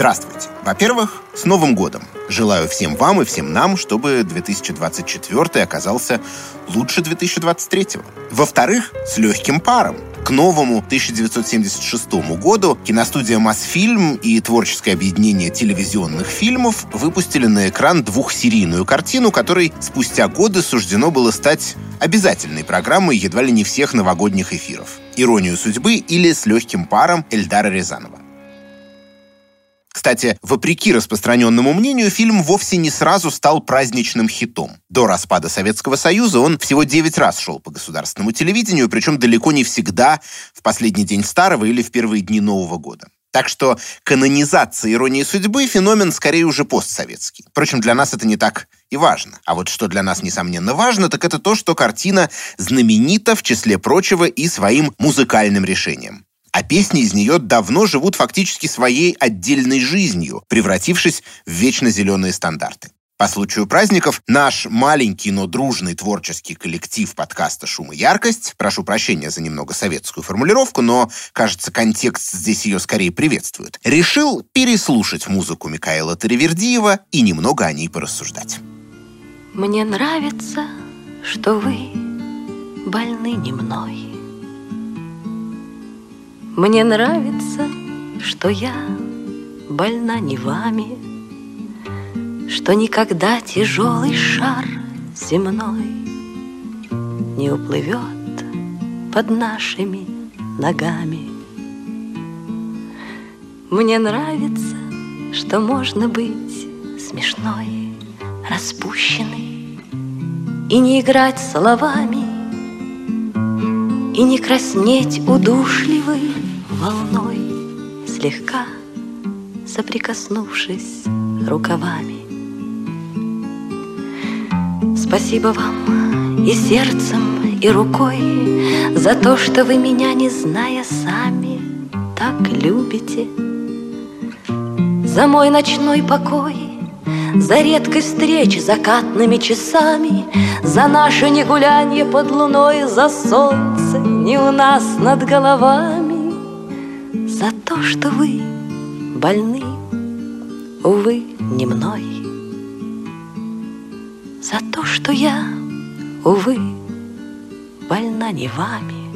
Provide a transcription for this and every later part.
Здравствуйте. Во-первых, с Новым годом. Желаю всем вам и всем нам, чтобы 2024 оказался лучше 2023. Во-вторых, с легким паром. К новому 1976 году киностудия «Мосфильм» и творческое объединение телевизионных фильмов выпустили на экран двухсерийную картину, которой спустя годы суждено было стать обязательной программой едва ли не всех новогодних эфиров. «Иронию судьбы» или «С легким паром» Эльдара Рязанова. Кстати, вопреки распространенному мнению, фильм вовсе не сразу стал праздничным хитом. До распада Советского Союза он всего 9 раз шел по государственному телевидению, причем далеко не всегда в последний день старого или в первые дни Нового года. Так что канонизация «Иронии судьбы» — феномен скорее уже постсоветский. Впрочем, для нас это не так и важно. А вот что для нас, несомненно, важно, так это то, что картина знаменита, в числе прочего, и своим музыкальным решением. А песни из нее давно живут фактически своей отдельной жизнью, превратившись в вечно зеленые стандарты. По случаю праздников наш маленький, но дружный творческий коллектив подкаста «Шум и яркость», прошу прощения за немного советскую формулировку, но, кажется, контекст здесь ее скорее приветствует, решил переслушать музыку Микаэла Таривердиева и немного о ней порассуждать. Мне нравится, что вы больны не мной. Мне нравится, что я больна не вами, Что никогда тяжелый шар земной Не уплывет под нашими ногами. Мне нравится, что можно быть смешной, распущенной И не играть словами, И не краснеть удушливой волной, слегка соприкоснувшись рукавами. Спасибо вам и сердцем, и рукой За то, что вы меня, не зная сами, так любите. За мой ночной покой, за редкость встреч закатными часами, За наше негулянье под луной, за солнце не у нас над головами. За то, что вы больны, увы, не мной. За то, что я, увы, больна не вами.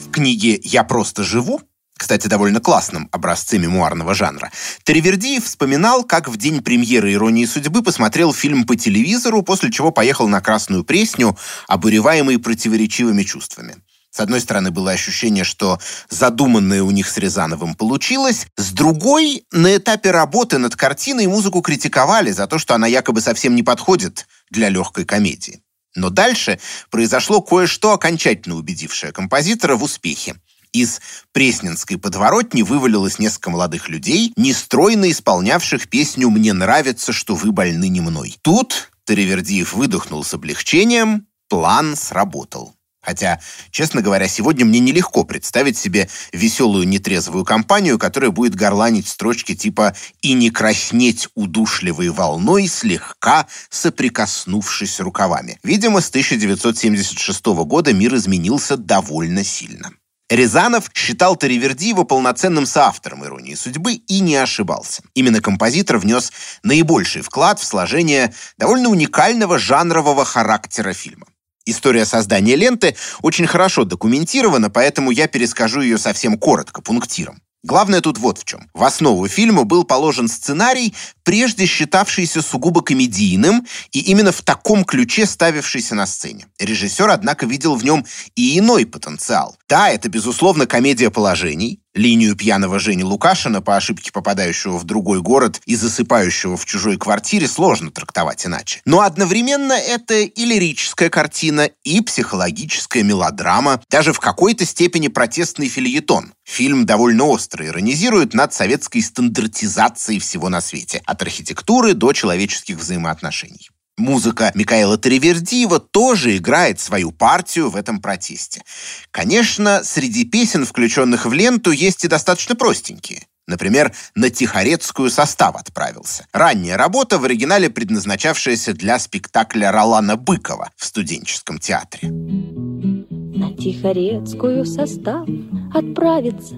В книге «Я просто живу» кстати, довольно классном образце мемуарного жанра, Теревердиев вспоминал, как в день премьеры «Иронии судьбы» посмотрел фильм по телевизору, после чего поехал на Красную Пресню, обуреваемый противоречивыми чувствами. С одной стороны, было ощущение, что задуманное у них с Рязановым получилось. С другой, на этапе работы над картиной музыку критиковали за то, что она якобы совсем не подходит для легкой комедии. Но дальше произошло кое-что, окончательно убедившее композитора в успехе. Из Пресненской подворотни вывалилось несколько молодых людей, нестройно исполнявших песню «Мне нравится, что вы больны не мной». Тут Таривердиев выдохнул с облегчением, план сработал. Хотя, честно говоря, сегодня мне нелегко представить себе веселую нетрезвую компанию, которая будет горланить строчки типа «и не краснеть удушливой волной, слегка соприкоснувшись рукавами». Видимо, с 1976 года мир изменился довольно сильно. Рязанов считал Таривердиева полноценным соавтором «Иронии судьбы» и не ошибался. Именно композитор внес наибольший вклад в сложение довольно уникального жанрового характера фильма. История создания ленты очень хорошо документирована, поэтому я перескажу ее совсем коротко, пунктиром. Главное тут вот в чем. В основу фильма был положен сценарий, прежде считавшийся сугубо комедийным и именно в таком ключе ставившийся на сцене. Режиссер, однако, видел в нем и иной потенциал. Да, это, безусловно, комедия положений, Линию пьяного Жени Лукашина, по ошибке попадающего в другой город и засыпающего в чужой квартире, сложно трактовать иначе. Но одновременно это и лирическая картина, и психологическая мелодрама, даже в какой-то степени протестный фильетон. Фильм довольно остро иронизирует над советской стандартизацией всего на свете, от архитектуры до человеческих взаимоотношений. Музыка Микаэла Таривердиева тоже играет свою партию в этом протесте. Конечно, среди песен, включенных в ленту, есть и достаточно простенькие. Например, на Тихорецкую состав отправился. Ранняя работа в оригинале предназначавшаяся для спектакля Ролана Быкова в студенческом театре. На Тихорецкую состав отправится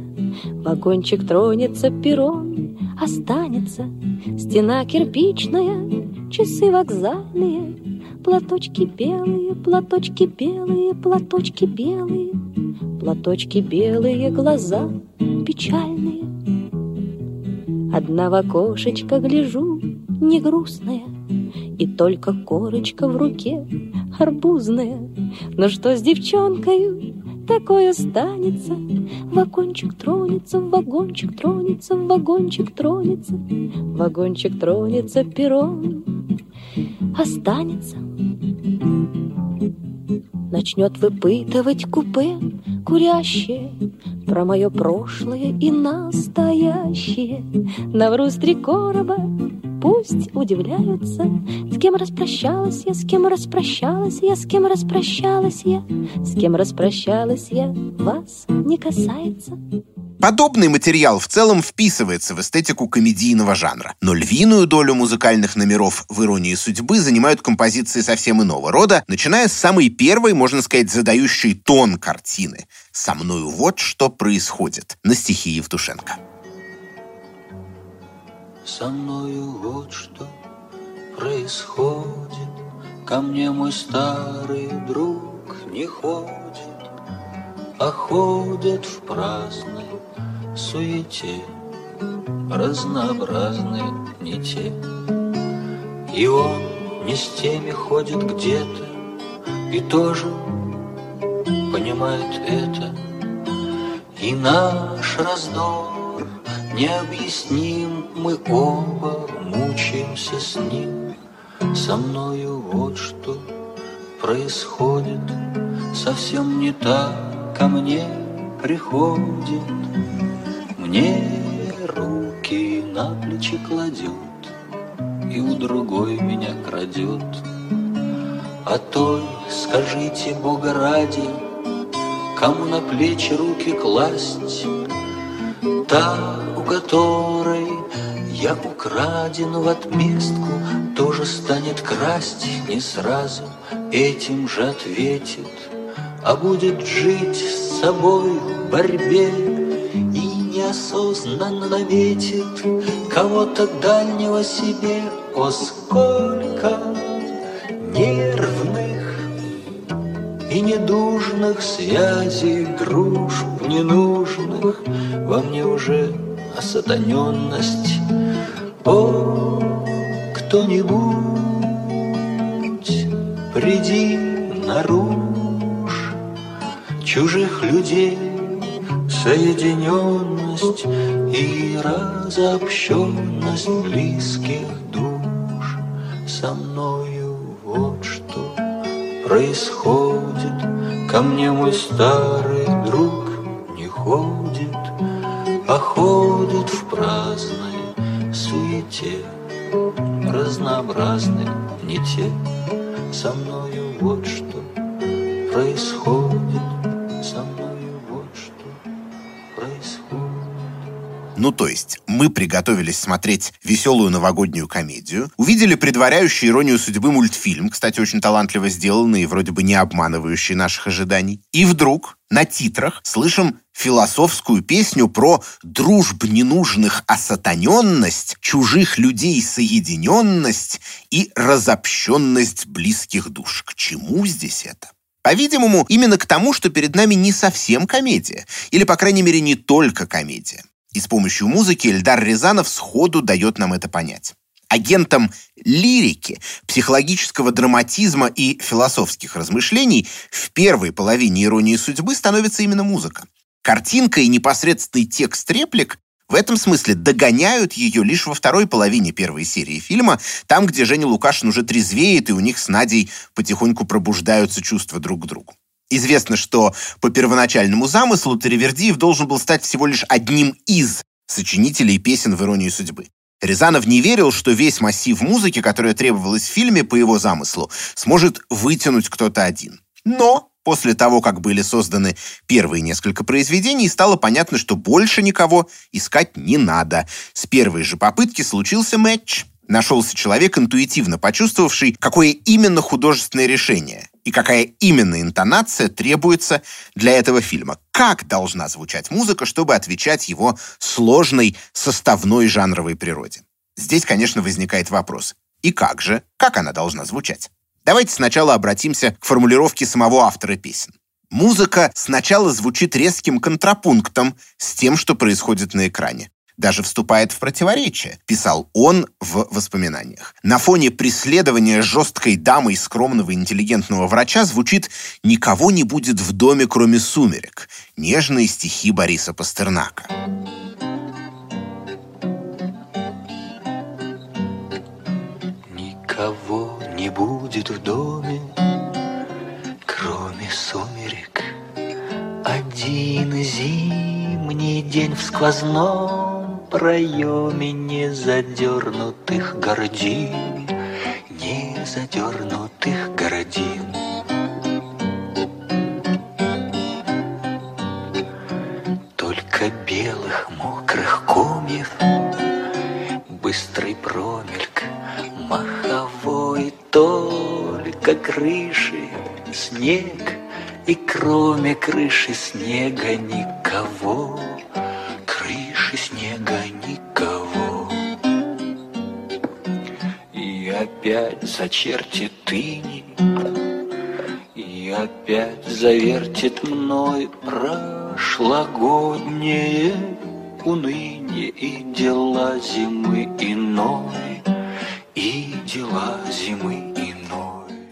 Вагончик тронется, перрон останется, Стена кирпичная, часы вокзальные, Платочки белые, платочки белые, платочки белые, Платочки белые, глаза печальные. Одна в окошечко гляжу, не грустная, И только корочка в руке арбузная. Но что с девчонкой такое станется? Вагончик тронется, вагончик тронется, вагончик тронется, Вагончик тронется, перрон останется. Начнет выпытывать купе курящее Про мое прошлое и настоящее с три короба, пусть удивляются С кем распрощалась я, с кем распрощалась я, с кем распрощалась я С кем распрощалась я, вас не касается Подобный материал в целом вписывается в эстетику комедийного жанра, но львиную долю музыкальных номеров в «Иронии судьбы» занимают композиции совсем иного рода, начиная с самой первой, можно сказать, задающей тон картины. «Со мною вот что происходит» на стихи Евтушенко. Со мною вот что происходит, Ко мне мой старый друг не ходит, А ходит в праздной суете Разнообразные не те И он не с теми ходит где-то И тоже понимает это. И наш раздор необъясним Мы оба мучаемся с ним. Со мною вот что происходит Совсем не так ко мне приходит мне руки на плечи кладет И у другой меня крадет. А той, скажите, Бога ради, Кому на плечи руки класть, Та, у которой я украден в отместку, Тоже станет красть не сразу, Этим же ответит, А будет жить с собой в борьбе неосознанно наметит Кого-то дальнего себе, о сколько нервных и недужных связей, дружб ненужных. Во мне уже осатаненность. О, кто-нибудь, приди наружь чужих людей соединенность и разобщенность близких душ со мною вот что происходит. Ко мне мой старый друг не ходит, а ходит в праздной суете, разнообразной не те. Со мною вот что происходит. Ну, то есть, мы приготовились смотреть веселую новогоднюю комедию, увидели предваряющий иронию судьбы мультфильм, кстати, очень талантливо сделанный и вроде бы не обманывающий наших ожиданий. И вдруг на титрах слышим философскую песню про дружб ненужных осатаненность, чужих людей соединенность и разобщенность близких душ. К чему здесь это? По-видимому, именно к тому, что перед нами не совсем комедия, или, по крайней мере, не только комедия. И с помощью музыки Эльдар Рязанов сходу дает нам это понять. Агентом лирики, психологического драматизма и философских размышлений в первой половине «Иронии судьбы» становится именно музыка. Картинка и непосредственный текст реплик в этом смысле догоняют ее лишь во второй половине первой серии фильма, там, где Женя Лукашин уже трезвеет, и у них с Надей потихоньку пробуждаются чувства друг к другу. Известно, что по первоначальному замыслу Теревердиев должен был стать всего лишь одним из сочинителей песен в «Иронии судьбы». Рязанов не верил, что весь массив музыки, которая требовалась в фильме по его замыслу, сможет вытянуть кто-то один. Но после того, как были созданы первые несколько произведений, стало понятно, что больше никого искать не надо. С первой же попытки случился матч. Нашелся человек, интуитивно почувствовавший, какое именно художественное решение и какая именно интонация требуется для этого фильма. Как должна звучать музыка, чтобы отвечать его сложной составной жанровой природе. Здесь, конечно, возникает вопрос. И как же? Как она должна звучать? Давайте сначала обратимся к формулировке самого автора песен. Музыка сначала звучит резким контрапунктом с тем, что происходит на экране даже вступает в противоречие, писал он в воспоминаниях. На фоне преследования жесткой дамой скромного интеллигентного врача звучит «Никого не будет в доме, кроме сумерек» нежные стихи Бориса Пастернака. Никого не будет в доме, кроме сумерек. Один зимний день в сквозном проеме не задернутых гордин, не задернутых гордин. Только белых мокрых комьев, быстрый промельк, маховой только крыши, снег, и кроме крыши снега никого опять зачертит тыни, И опять завертит мной прошлогоднее уныние И дела зимы иной, и дела зимы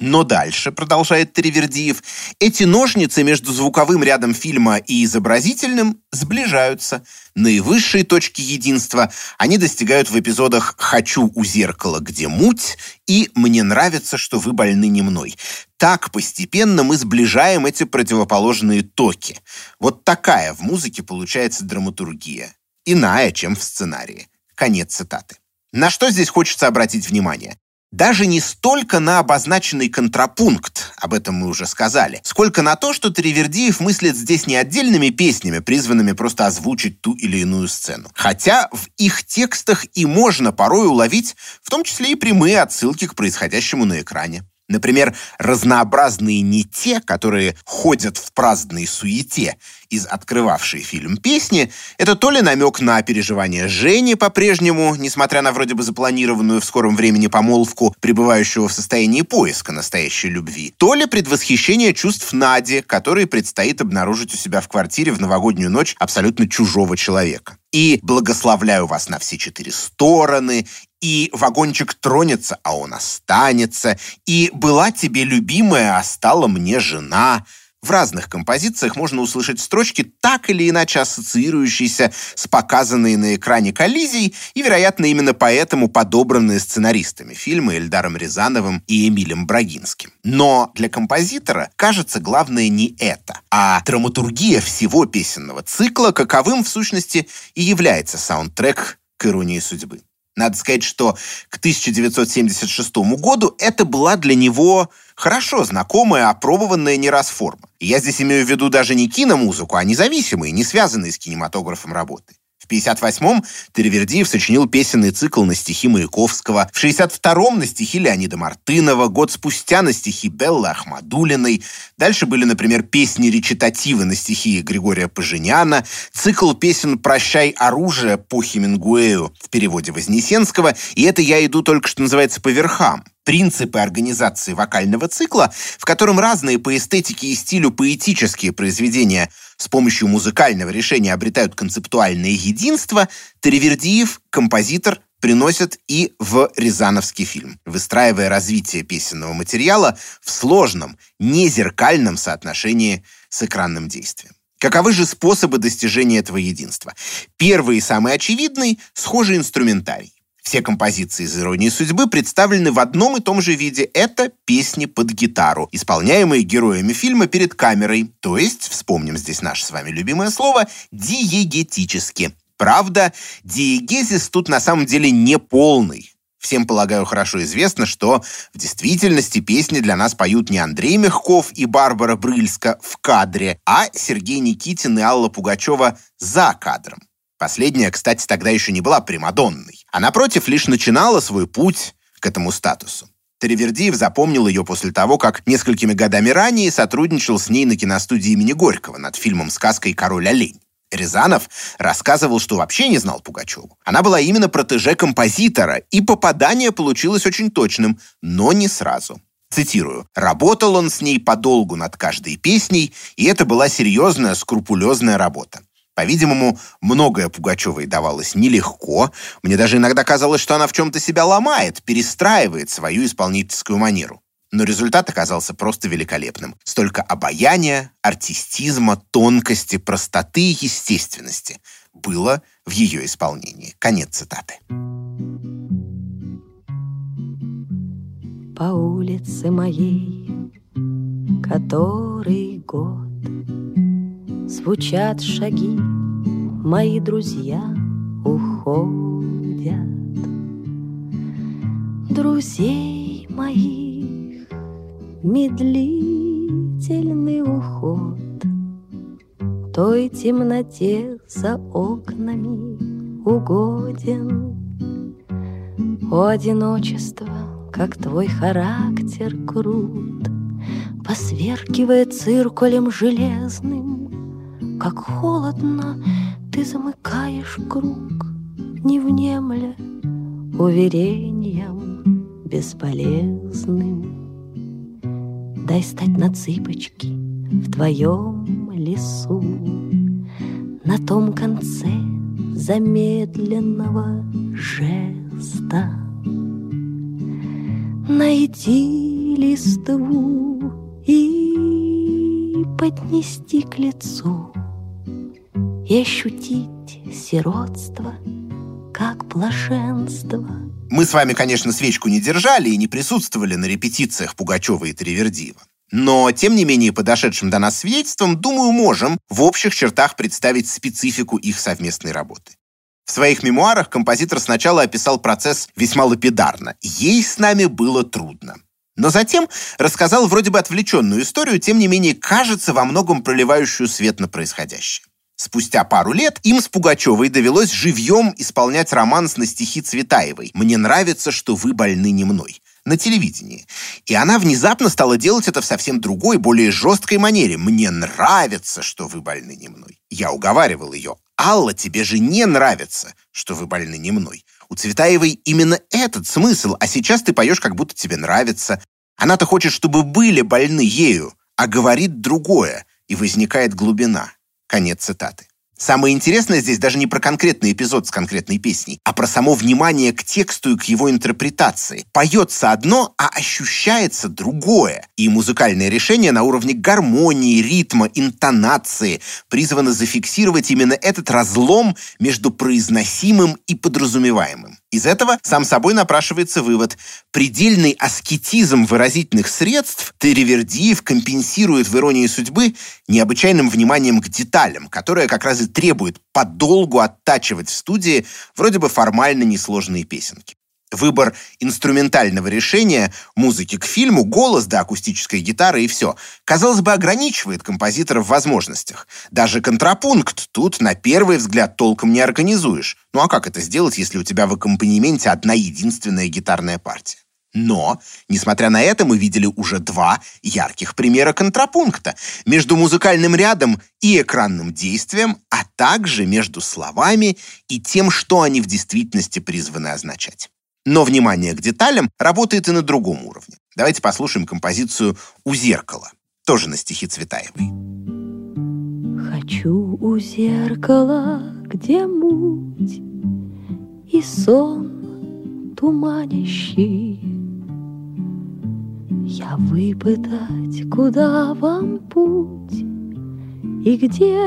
но дальше, продолжает Тривердиев, эти ножницы между звуковым рядом фильма и изобразительным сближаются. Наивысшие точки единства они достигают в эпизодах «Хочу у зеркала, где муть» и «Мне нравится, что вы больны не мной». Так постепенно мы сближаем эти противоположные токи. Вот такая в музыке получается драматургия. Иная, чем в сценарии. Конец цитаты. На что здесь хочется обратить внимание? Даже не столько на обозначенный контрапункт, об этом мы уже сказали, сколько на то, что Тривердиев мыслит здесь не отдельными песнями, призванными просто озвучить ту или иную сцену. Хотя в их текстах и можно порой уловить, в том числе и прямые отсылки к происходящему на экране. Например, разнообразные не те, которые ходят в праздной суете из открывавшей фильм песни, это то ли намек на переживание Жени по-прежнему, несмотря на вроде бы запланированную в скором времени помолвку, пребывающего в состоянии поиска настоящей любви, то ли предвосхищение чувств Нади, которой предстоит обнаружить у себя в квартире в новогоднюю ночь абсолютно чужого человека. И благословляю вас на все четыре стороны, и вагончик тронется, а он останется, и была тебе любимая, а стала мне жена. В разных композициях можно услышать строчки, так или иначе ассоциирующиеся с показанной на экране коллизией, и, вероятно, именно поэтому подобранные сценаристами фильма Эльдаром Рязановым и Эмилем Брагинским. Но для композитора, кажется, главное не это, а драматургия всего песенного цикла, каковым, в сущности, и является саундтрек к «Иронии судьбы». Надо сказать, что к 1976 году это была для него хорошо знакомая, опробованная не раз форма. Я здесь имею в виду даже не киномузыку, а независимые, не связанные с кинематографом работы. В 58-м Теревердиев сочинил песенный цикл на стихи Маяковского, в 62-м на стихи Леонида Мартынова, год спустя на стихи Беллы Ахмадулиной. Дальше были, например, песни-речитативы на стихи Григория Поженяна, цикл песен «Прощай оружие» по Хемингуэю в переводе Вознесенского, и это я иду только, что называется, по верхам принципы организации вокального цикла, в котором разные по эстетике и стилю поэтические произведения с помощью музыкального решения обретают концептуальное единство, Теревердиев, композитор, приносят и в Рязановский фильм, выстраивая развитие песенного материала в сложном, незеркальном соотношении с экранным действием. Каковы же способы достижения этого единства? Первый и самый очевидный – схожий инструментарий. Все композиции из «Иронии судьбы» представлены в одном и том же виде. Это песни под гитару, исполняемые героями фильма перед камерой, то есть, вспомним здесь наше с вами любимое слово, диегетически. Правда, диегезис тут на самом деле не полный. Всем, полагаю, хорошо известно, что в действительности песни для нас поют не Андрей Мягков и Барбара Брыльска в кадре, а Сергей Никитин и Алла Пугачева за кадром. Последняя, кстати, тогда еще не была Примадонной, а напротив лишь начинала свой путь к этому статусу. Таривердиев запомнил ее после того, как несколькими годами ранее сотрудничал с ней на киностудии имени Горького над фильмом «Сказка и король олень». Рязанов рассказывал, что вообще не знал Пугачеву. Она была именно протеже композитора, и попадание получилось очень точным, но не сразу. Цитирую. «Работал он с ней подолгу над каждой песней, и это была серьезная, скрупулезная работа. По-видимому, многое Пугачевой давалось нелегко. Мне даже иногда казалось, что она в чем-то себя ломает, перестраивает свою исполнительскую манеру. Но результат оказался просто великолепным. Столько обаяния, артистизма, тонкости, простоты и естественности было в ее исполнении. Конец цитаты. По улице моей, который год Звучат шаги, мои друзья уходят. Друзей моих медлительный уход Той темноте за окнами угоден. О, одиночество, как твой характер крут, Посверкивая циркулем железным, как холодно ты замыкаешь круг, Не внемля уверением бесполезным. Дай стать на цыпочки в твоем лесу, На том конце замедленного жеста. Найти листву и поднести к лицу и ощутить сиротство, как блаженство. Мы с вами, конечно, свечку не держали и не присутствовали на репетициях Пугачева и Тривердиева. Но, тем не менее, подошедшим до нас свидетельством, думаю, можем в общих чертах представить специфику их совместной работы. В своих мемуарах композитор сначала описал процесс весьма лапидарно. Ей с нами было трудно. Но затем рассказал вроде бы отвлеченную историю, тем не менее, кажется, во многом проливающую свет на происходящее. Спустя пару лет им с Пугачевой довелось живьем исполнять романс на стихи Цветаевой «Мне нравится, что вы больны не мной» на телевидении. И она внезапно стала делать это в совсем другой, более жесткой манере. «Мне нравится, что вы больны не мной». Я уговаривал ее. «Алла, тебе же не нравится, что вы больны не мной». У Цветаевой именно этот смысл, а сейчас ты поешь, как будто тебе нравится. Она-то хочет, чтобы были больны ею, а говорит другое, и возникает глубина. Конец цитаты. Самое интересное здесь даже не про конкретный эпизод с конкретной песней, а про само внимание к тексту и к его интерпретации. Поется одно, а ощущается другое. И музыкальное решение на уровне гармонии, ритма, интонации призвано зафиксировать именно этот разлом между произносимым и подразумеваемым. Из этого сам собой напрашивается вывод. Предельный аскетизм выразительных средств Теревердиев компенсирует в «Иронии судьбы» необычайным вниманием к деталям, которое как раз и требует подолгу оттачивать в студии вроде бы формально несложные песенки. Выбор инструментального решения, музыки к фильму, голос да акустическая гитара и все, казалось бы, ограничивает композитора в возможностях. Даже контрапункт тут на первый взгляд толком не организуешь. Ну а как это сделать, если у тебя в аккомпанементе одна единственная гитарная партия? Но, несмотря на это, мы видели уже два ярких примера контрапункта между музыкальным рядом и экранным действием, а также между словами и тем, что они в действительности призваны означать. Но внимание к деталям работает и на другом уровне. Давайте послушаем композицию «У зеркала», тоже на стихи Цветаевой. Хочу у зеркала, где муть и сон туманящий. Я выпытать, куда вам путь и где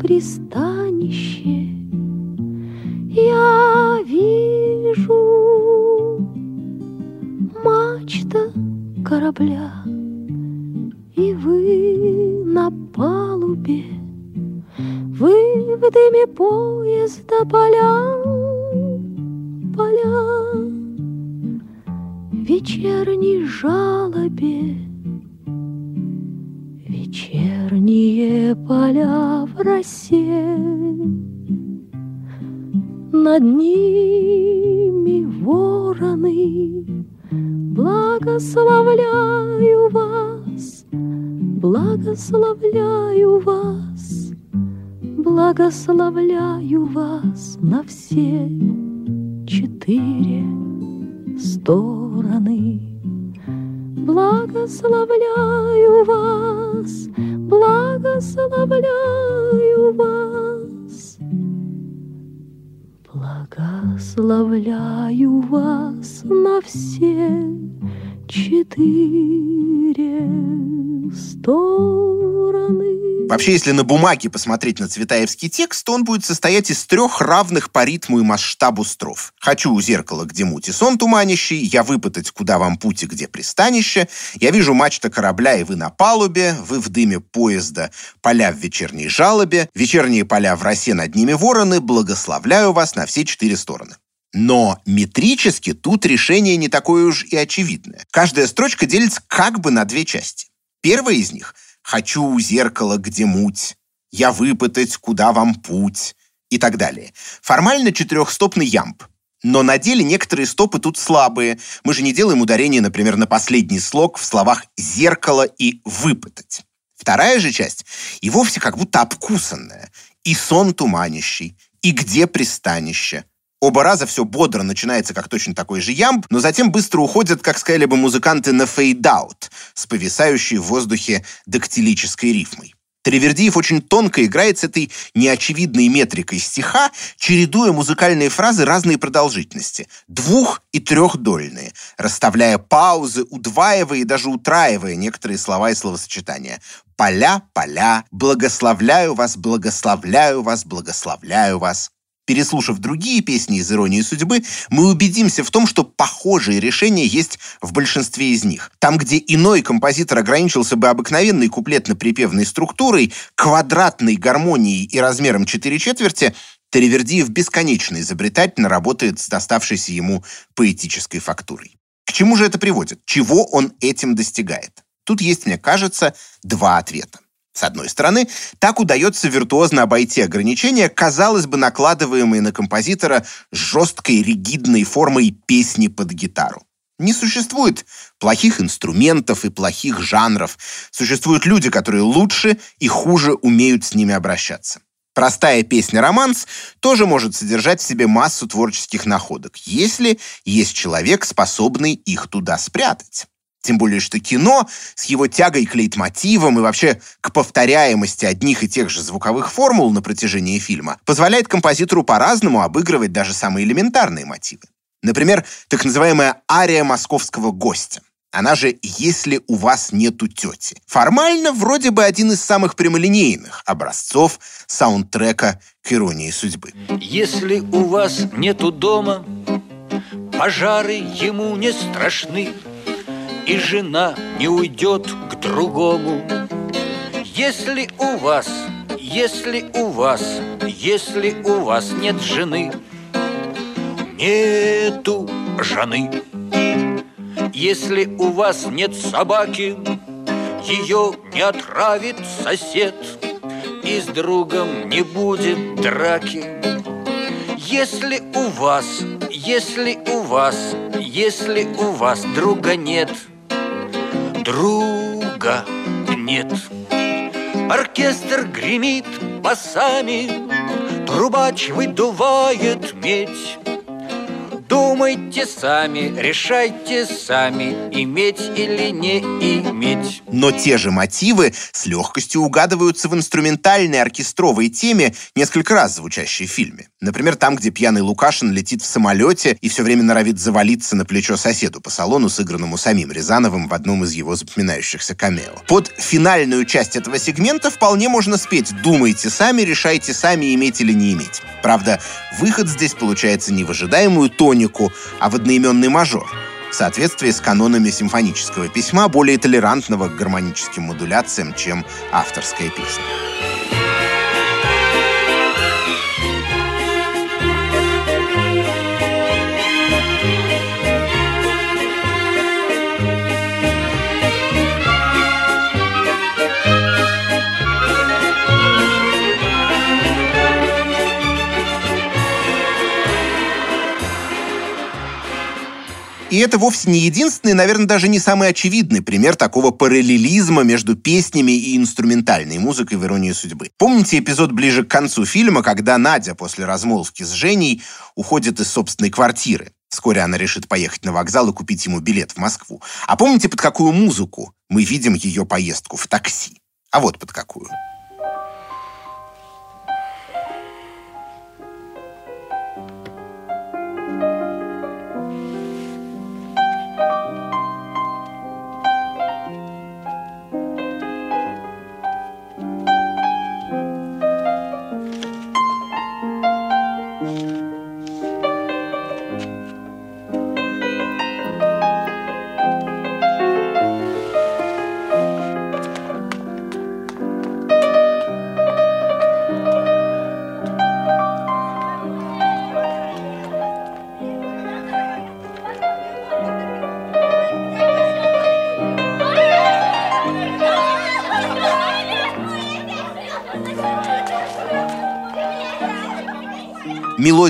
пристанище. Я вижу мачта корабля, И вы на палубе, Вы в дыме поезда поля, поля, Вечерней жалобе, Вечерние поля в росе, Над ними вороны, Благословляю вас, благословляю вас, благословляю вас на все четыре стороны. Благословляю вас, благословляю вас. Благословляю вас на все четыре стороны. Вообще, если на бумаге посмотреть на цветаевский текст, то он будет состоять из трех равных по ритму и масштабу строф. «Хочу у зеркала, где муть и сон туманящий», «Я выпытать, куда вам путь и где пристанище», «Я вижу мачта корабля, и вы на палубе», «Вы в дыме поезда, поля в вечерней жалобе», «Вечерние поля в росе над ними вороны», «Благословляю вас на все четыре стороны». Но метрически тут решение не такое уж и очевидное. Каждая строчка делится как бы на две части. Первая из них — «Хочу у зеркала, где муть», «Я выпытать, куда вам путь» и так далее. Формально четырехстопный ямб. Но на деле некоторые стопы тут слабые. Мы же не делаем ударение, например, на последний слог в словах «зеркало» и «выпытать». Вторая же часть и вовсе как будто обкусанная. И сон туманящий, и где пристанище – Оба раза все бодро начинается, как точно такой же ямб, но затем быстро уходят, как сказали бы музыканты, на fade-out, с повисающей в воздухе дактилической рифмой. Тривердиев очень тонко играет с этой неочевидной метрикой стиха, чередуя музыкальные фразы разной продолжительности, двух- и трехдольные, расставляя паузы, удваивая и даже утраивая некоторые слова и словосочетания. «Поля, поля, благословляю вас, благословляю вас, благословляю вас». Переслушав другие песни из «Иронии судьбы», мы убедимся в том, что похожие решения есть в большинстве из них. Там, где иной композитор ограничился бы обыкновенной куплетно-припевной структурой, квадратной гармонией и размером 4 четверти, Теревердиев бесконечно изобретательно работает с доставшейся ему поэтической фактурой. К чему же это приводит? Чего он этим достигает? Тут есть, мне кажется, два ответа. С одной стороны, так удается виртуозно обойти ограничения, казалось бы, накладываемые на композитора жесткой ригидной формой песни под гитару. Не существует плохих инструментов и плохих жанров. Существуют люди, которые лучше и хуже умеют с ними обращаться. Простая песня-романс тоже может содержать в себе массу творческих находок, если есть человек, способный их туда спрятать. Тем более, что кино с его тягой к лейтмотивам и вообще к повторяемости одних и тех же звуковых формул на протяжении фильма позволяет композитору по-разному обыгрывать даже самые элементарные мотивы. Например, так называемая ария московского гостя. Она же «Если у вас нету тети». Формально вроде бы один из самых прямолинейных образцов саундтрека к иронии судьбы. Если у вас нету дома, пожары ему не страшны, и жена не уйдет к другому. Если у вас, если у вас, если у вас нет жены, нету жены. Если у вас нет собаки, ее не отравит сосед, и с другом не будет драки. Если у вас, если у вас, если у вас друга нет – друга нет. Оркестр гремит басами, Трубач выдувает медь. Думайте сами, решайте сами, иметь или не иметь. Но те же мотивы с легкостью угадываются в инструментальной оркестровой теме, несколько раз звучащей в фильме. Например, там, где пьяный Лукашин летит в самолете и все время норовит завалиться на плечо соседу по салону, сыгранному самим Рязановым в одном из его запоминающихся камео. Под финальную часть этого сегмента вполне можно спеть «Думайте сами, решайте сами, иметь или не иметь». Правда, выход здесь получается не в ожидаемую тонику, а в одноименный мажор в соответствии с канонами симфонического письма, более толерантного к гармоническим модуляциям, чем авторская песня. И это вовсе не единственный, наверное, даже не самый очевидный пример такого параллелизма между песнями и инструментальной музыкой в «Иронии судьбы». Помните эпизод ближе к концу фильма, когда Надя после размолвки с Женей уходит из собственной квартиры? Вскоре она решит поехать на вокзал и купить ему билет в Москву. А помните, под какую музыку мы видим ее поездку в такси? А вот под какую.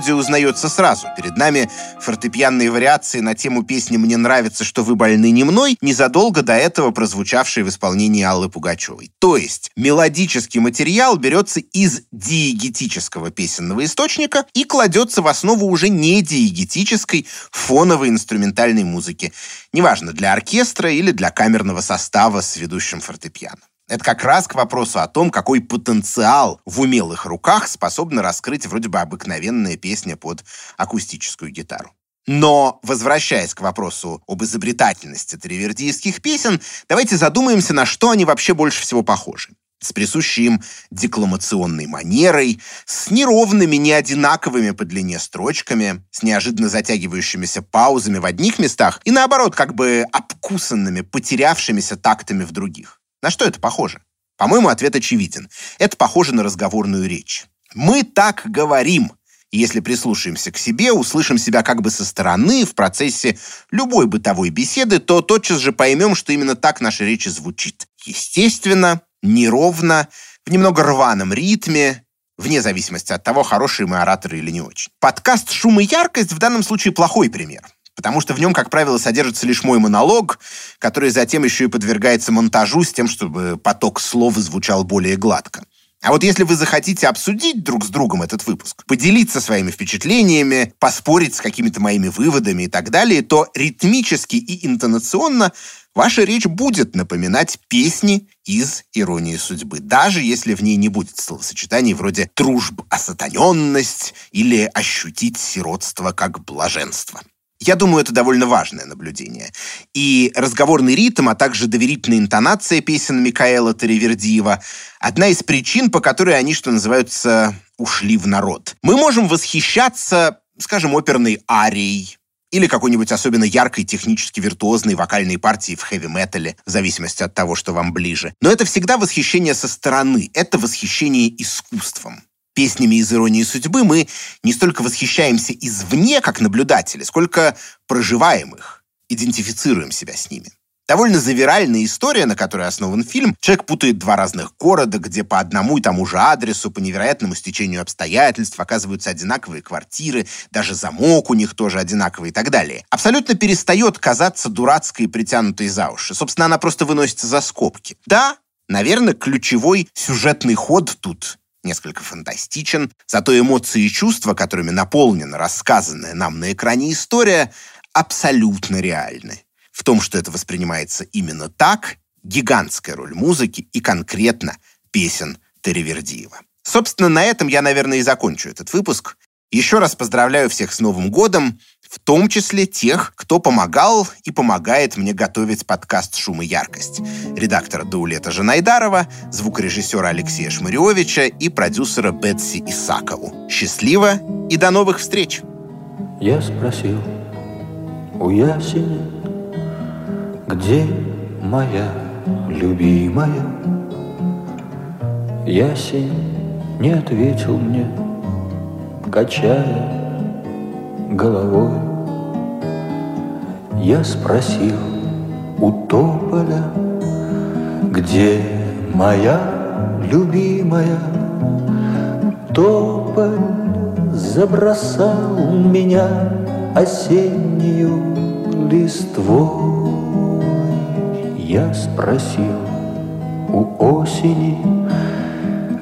Мелодия узнается сразу. Перед нами фортепианные вариации на тему песни «Мне нравится, что вы больны не мной», незадолго до этого прозвучавшие в исполнении Аллы Пугачевой. То есть мелодический материал берется из диегетического песенного источника и кладется в основу уже не диегетической фоновой инструментальной музыки. Неважно, для оркестра или для камерного состава с ведущим фортепиано. Это как раз к вопросу о том, какой потенциал в умелых руках способна раскрыть вроде бы обыкновенная песня под акустическую гитару. Но, возвращаясь к вопросу об изобретательности тривердийских песен, давайте задумаемся, на что они вообще больше всего похожи. С присущей им декламационной манерой, с неровными, неодинаковыми по длине строчками, с неожиданно затягивающимися паузами в одних местах и, наоборот, как бы обкусанными, потерявшимися тактами в других. На что это похоже? По-моему, ответ очевиден. Это похоже на разговорную речь. Мы так говорим. И если прислушаемся к себе, услышим себя как бы со стороны в процессе любой бытовой беседы, то тотчас же поймем, что именно так наша речь звучит. Естественно, неровно, в немного рваном ритме, вне зависимости от того, хорошие мы ораторы или не очень. Подкаст «Шум и яркость» в данном случае плохой пример потому что в нем, как правило, содержится лишь мой монолог, который затем еще и подвергается монтажу с тем, чтобы поток слов звучал более гладко. А вот если вы захотите обсудить друг с другом этот выпуск, поделиться своими впечатлениями, поспорить с какими-то моими выводами и так далее, то ритмически и интонационно ваша речь будет напоминать песни из «Иронии судьбы», даже если в ней не будет словосочетаний вроде «дружб осатаненность» или «ощутить сиротство как блаженство». Я думаю, это довольно важное наблюдение. И разговорный ритм, а также доверительная интонация песен Микаэла Таривердиева – одна из причин, по которой они, что называется, ушли в народ. Мы можем восхищаться, скажем, оперной арией, или какой-нибудь особенно яркой, технически виртуозной вокальной партии в хэви-метале, в зависимости от того, что вам ближе. Но это всегда восхищение со стороны, это восхищение искусством песнями из «Иронии судьбы» мы не столько восхищаемся извне, как наблюдатели, сколько проживаем их, идентифицируем себя с ними. Довольно завиральная история, на которой основан фильм. Человек путает два разных города, где по одному и тому же адресу, по невероятному стечению обстоятельств оказываются одинаковые квартиры, даже замок у них тоже одинаковый и так далее. Абсолютно перестает казаться дурацкой и притянутой за уши. Собственно, она просто выносится за скобки. Да, наверное, ключевой сюжетный ход тут несколько фантастичен, зато эмоции и чувства, которыми наполнена рассказанная нам на экране история, абсолютно реальны. В том, что это воспринимается именно так, гигантская роль музыки и конкретно песен Теревердиева. Собственно, на этом я, наверное, и закончу этот выпуск. Еще раз поздравляю всех с Новым годом в том числе тех, кто помогал и помогает мне готовить подкаст «Шум и яркость». Редактора Даулета Жанайдарова, звукорежиссера Алексея Шмыревича и продюсера Бетси Исакову. Счастливо и до новых встреч! Я спросил у ясеня, где моя любимая? Ясень не ответил мне, качая головой. Я спросил у тополя, где моя любимая? Тополь забросал меня осеннюю листвой Я спросил у осени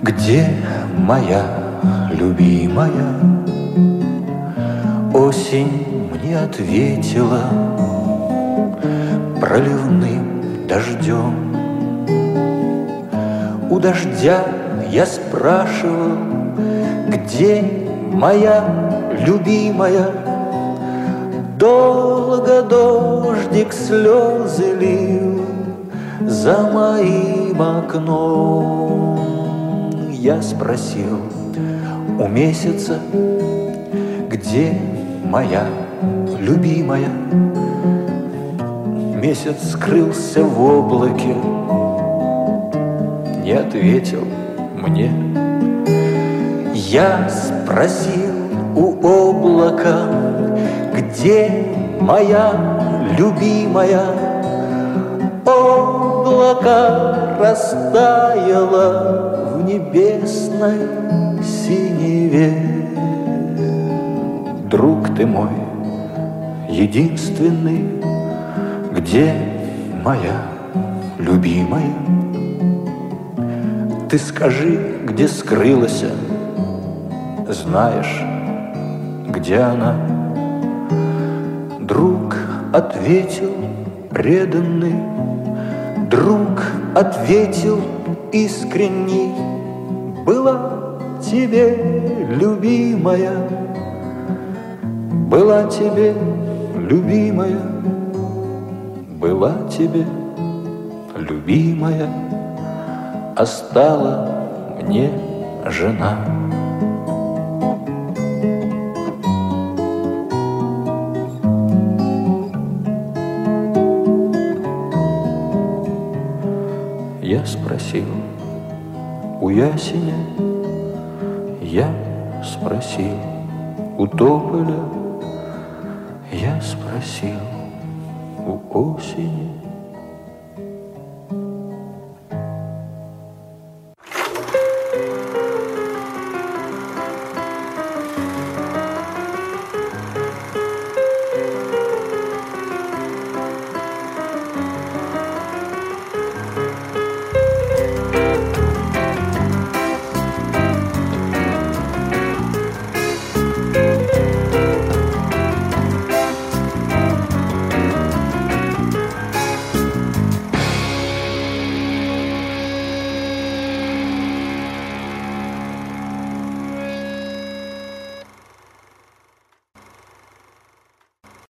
Где моя любимая? Осень мне ответила Проливным дождем У дождя я спрашивал Где моя любимая? Долго дождик слезы лил За моим окном Я спросил у месяца Где моя любимая? Месяц скрылся в облаке Не ответил мне Я спросил у облака где моя любимая? Облако растаяло в небесной синеве. Ты мой, единственный, где моя любимая? Ты скажи, где скрылась, знаешь, где она? Друг ответил преданный, Друг ответил искренний, Была тебе любимая, Была тебе любимая, Была тебе любимая, А стала мне жена. Я спросил у ясеня, я спросил у тополя, спросил у осени.